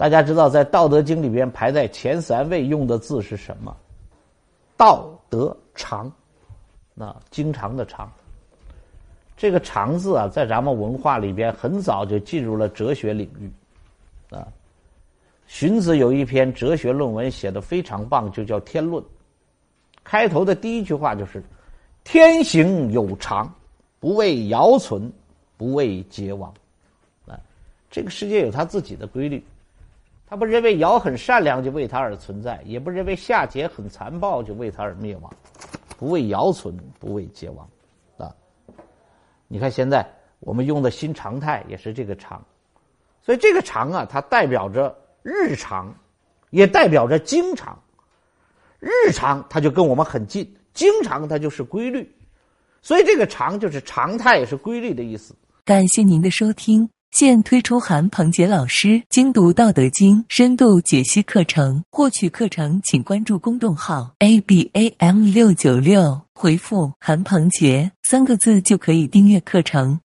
大家知道，在《道德经》里边排在前三位用的字是什么？道德常，那经常的常。这个“常”字啊，在咱们文化里边很早就进入了哲学领域，啊。荀子有一篇哲学论文写的非常棒，就叫《天论》。开头的第一句话就是：“天行有常，不为尧存，不为桀亡。”啊，这个世界有它自己的规律。他不认为尧很善良就为他而存在，也不认为夏桀很残暴就为他而灭亡，不为尧存，不为桀亡，啊！你看现在我们用的新常态也是这个常，所以这个常啊，它代表着日常，也代表着经常。日常它就跟我们很近，经常它就是规律，所以这个常就是常态，也是规律的意思。感谢您的收听。现推出韩鹏杰老师精读《道德经》深度解析课程，获取课程请关注公众号 a b a m 六九六，回复“韩鹏杰”三个字就可以订阅课程。